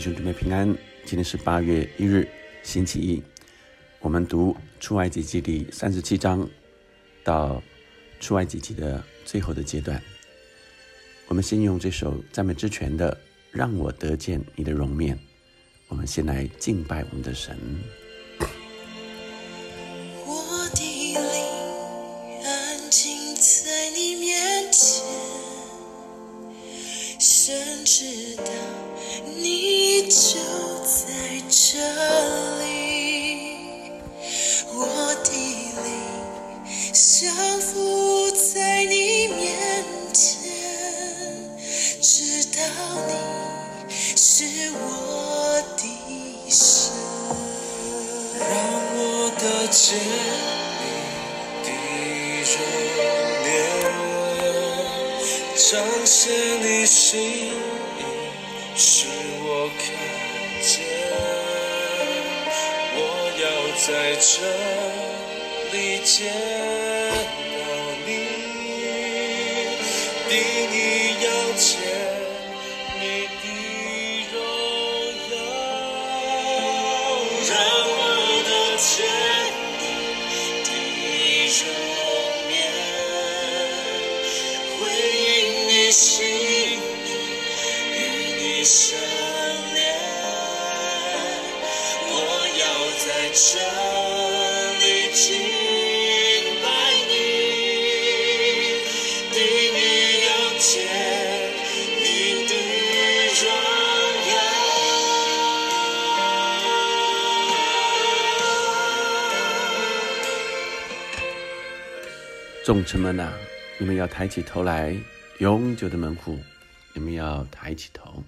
弟兄姊妹平安，今天是八月一日，星期一。我们读出埃及记第三十七章到出埃及记的最后的阶段。我们先用这首赞美之泉的《让我得见你的容面》，我们先来敬拜我们的神。我的灵安静在你面前，神知道就在这里。我的灵降服在你面前，知道你是我的神。让我得见你的容颜，彰显你心这里见到你，第一要见你的荣耀，让我得见你的容颜，回应你心意，与你相连。我要在这众臣们呐、你们要抬起头来，永久的门户，你们要抬起头，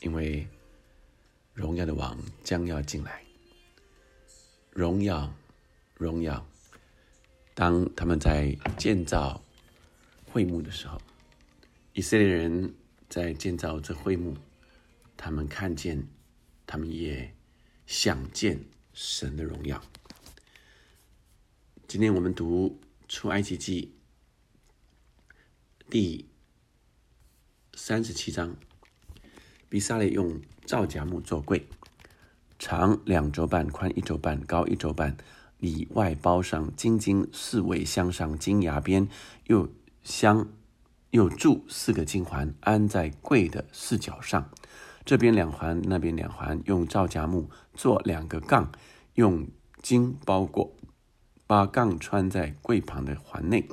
因为荣耀的王将要进来。荣耀，荣耀。当他们在建造会幕的时候，以色列人在建造这会幕，他们看见，他们也想见神的荣耀。今天我们读出埃及记第三十七章，比萨列用皂荚木做柜，长两肘半，宽一肘半，高一肘半，里外包上金金四位镶上金牙边，又镶又铸四个金环，安在柜的四角上。这边两环，那边两环，用皂荚木做两个杠，用金包裹，把杠穿在柜旁的环内，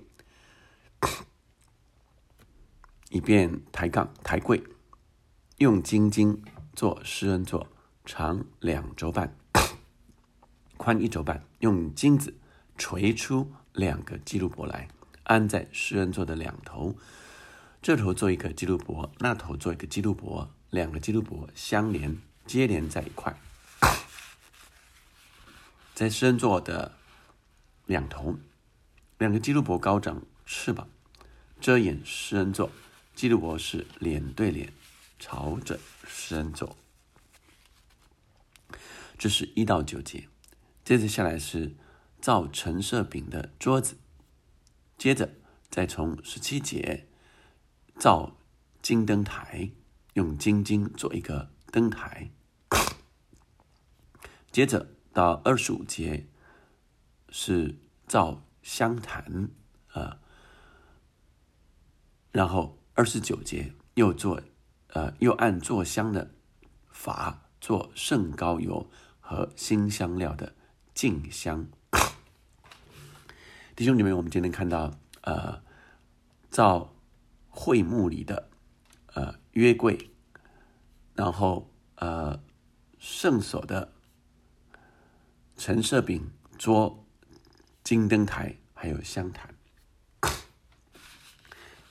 以便抬杠抬柜。用金金做施恩座，长两周半，宽一周半，用金子锤出两个基路伯来，安在施恩座的两头。这头做一个基路伯，那头做一个基路伯，两个基路伯相连接连在一块，在施恩座的两头，两个基路伯高长翅膀，遮掩施恩座。基路伯是脸对脸，朝着施恩座。这是一到九节，接着下来是造陈设饼的桌子，接着再从十七节造金灯台，用金金做一个灯台，接着到二十五节是造香坛啊、然后二十九节又做呃又按做香的法做圣膏油和新香料的静香。弟兄姐妹，我们今天看到呃造会幕里的呃约柜，然后呃圣所的陈设饼桌、金灯台，还有香坛。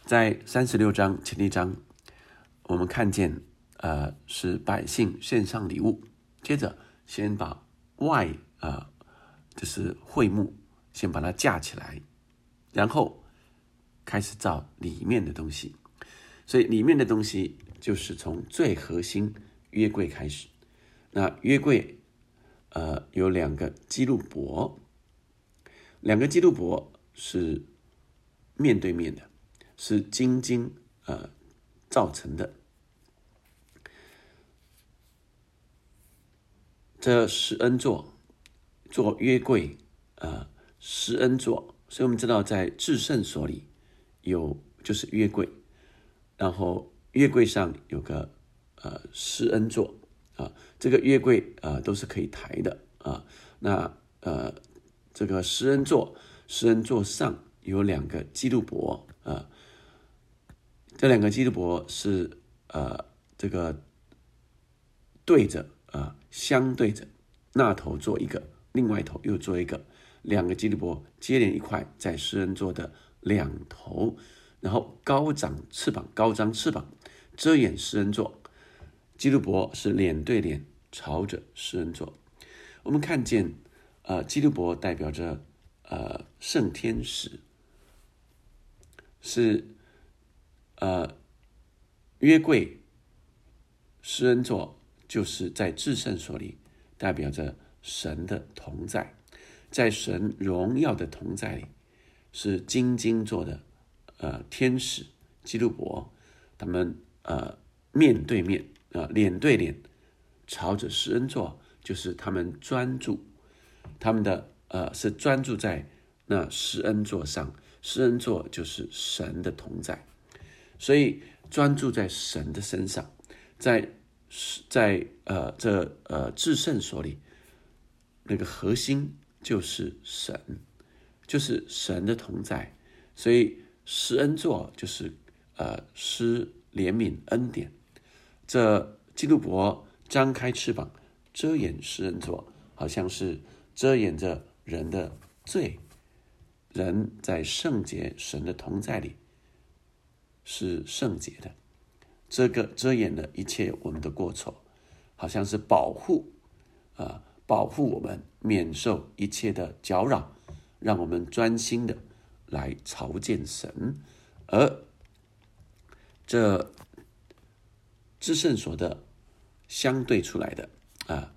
在三十六章前一章，我们看见呃是百姓献上礼物，接着先把外呃就是会幕先把它架起来，然后开始造里面的东西。所以里面的东西就是从最核心约柜开始。那约柜呃有两个基路伯，两个基路伯是面对面的，是金金呃造成的。这施恩座做约柜，呃，施恩座，所以我们知道在至圣所里有就是约柜，然后约柜上有个呃施恩座。啊，这个约柜啊都是可以抬的。啊，那呃这个施恩座，施恩座上有两个基督伯。啊，这两个基督伯是呃这个对着啊相对着。那头做一个，另外一头又做一个，两个基督伯接连一块，在诗人座的两头，然后高长翅膀，高张翅膀遮掩诗人座。基督伯是脸对脸朝着诗人座。我们看见，呃，基督伯代表着呃圣天使，是呃约柜诗人座，就是在至圣所里。代表着神的同在，在神荣耀的同在里，是金金做的，呃，天使基督伯，他们呃面对面啊，脸对脸，朝着施恩座，就是他们专注，他们的呃是专注在那施恩座上，施恩座就是神的同在，所以专注在神的身上，在。是在呃这呃至圣所里，那个核心就是神，就是神的同在，所以施恩座就是呃施怜悯恩典。这基督伯张开翅膀遮掩施恩座，好像是遮掩着人的罪，人在圣洁神的同在里是圣洁的。这个遮掩了一切我们的过错，好像是保护，啊，保护我们免受一切的搅扰，让我们专心的来朝见神。而这至圣所的相对出来的啊，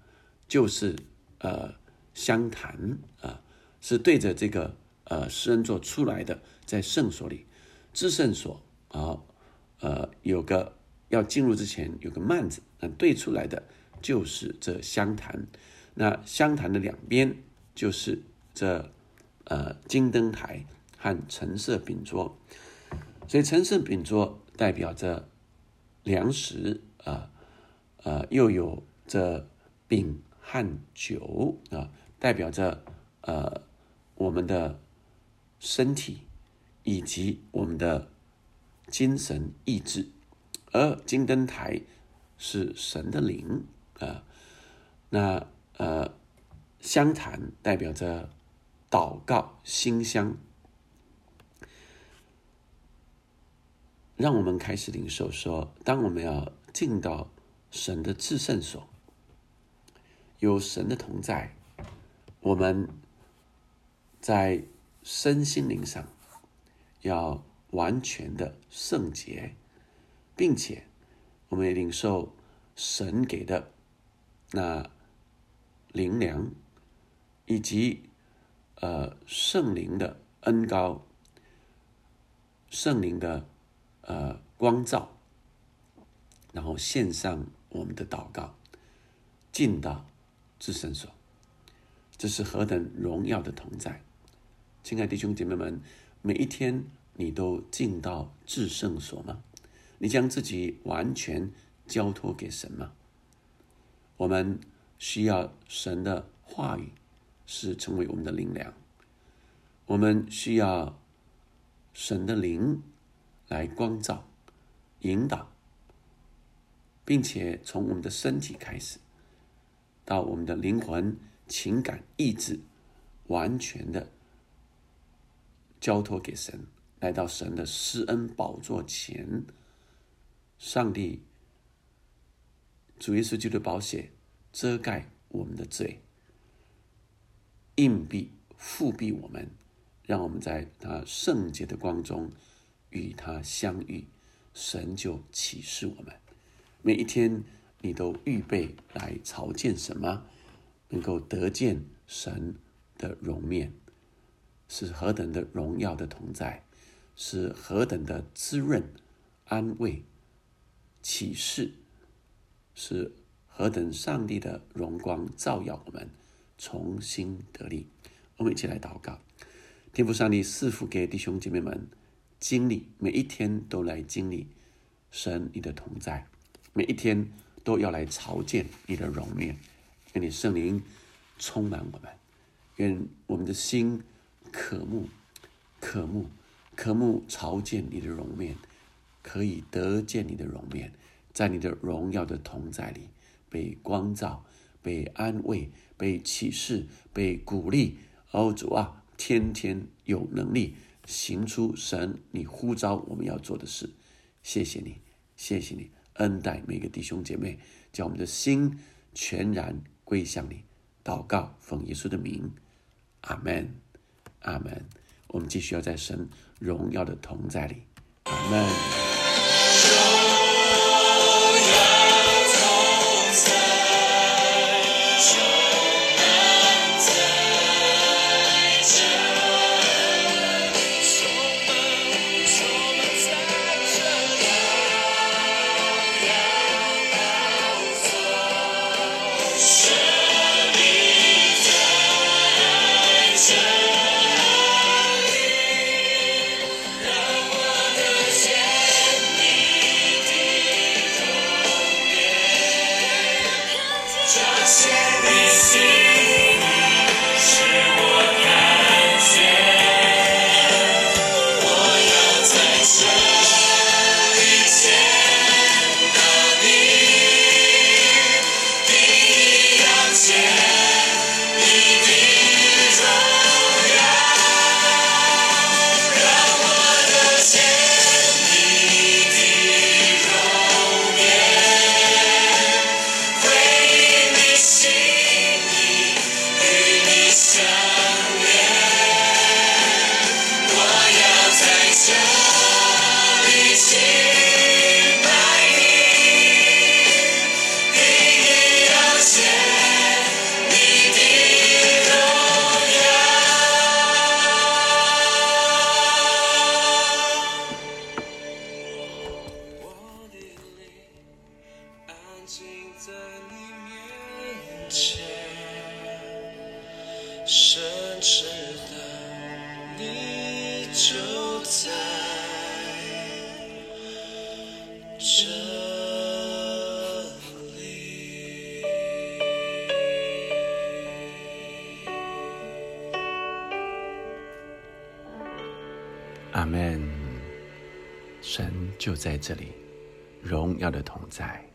就是呃相谈啊，是对着这个呃施恩座出来的，在圣所里，至圣所啊，呃有个。要进入之前有个幔子，那对出来的就是这香坛，那香坛的两边就是这呃金灯台和橙色饼桌，所以橙色饼桌代表着粮食啊，呃又有这饼和酒啊，代表着呃我们的身体以及我们的精神意志。而金灯台是神的灵啊，那呃香坛代表着祷告馨香，让我们开始领受说，当我们要进到神的至圣所，有神的同在，我们在身心灵上要完全的圣洁。并且，我们也领受神给的那灵粮，以及呃圣灵的恩高，圣灵的呃光照，然后献上我们的祷告，进到至圣所，这是何等荣耀的同在！亲爱弟兄姐妹们，每一天你都进到至圣所吗？你将自己完全交托给神吗？我们需要神的话语，是成为我们的灵粮。我们需要神的灵来光照、引导，并且从我们的身体开始，到我们的灵魂、情感、意志，完全的交托给神，来到神的施恩宝座前。上帝主耶稣基督的宝血遮盖我们的罪，硬币复庇我们，让我们在他圣洁的光中与他相遇。神就启示我们，每一天你都预备来朝见什么，能够得见神的容面，是何等的荣耀的同在，是何等的滋润安慰。启示是何等上帝的荣光照耀我们，重新得力。我们一起来祷告，天父上帝赐福给弟兄姐妹们，经历每一天都来经历神你的同在，每一天都要来朝见你的容面，愿你圣灵充满我们，愿我们的心渴慕、渴慕、渴慕朝见你的容面，可以得见你的容面，在你的荣耀的同在里。被光照，被安慰，被启示，被鼓励。哦，主啊，天天有能力行出神你呼召我们要做的事。谢谢你，谢谢你恩待每个弟兄姐妹，叫我们的心全然归向你。祷告，奉耶稣的名，阿门，阿门。我们继续要在神荣耀的同在里，阿门。你就在这里。阿门。神就在这里，荣耀的同在。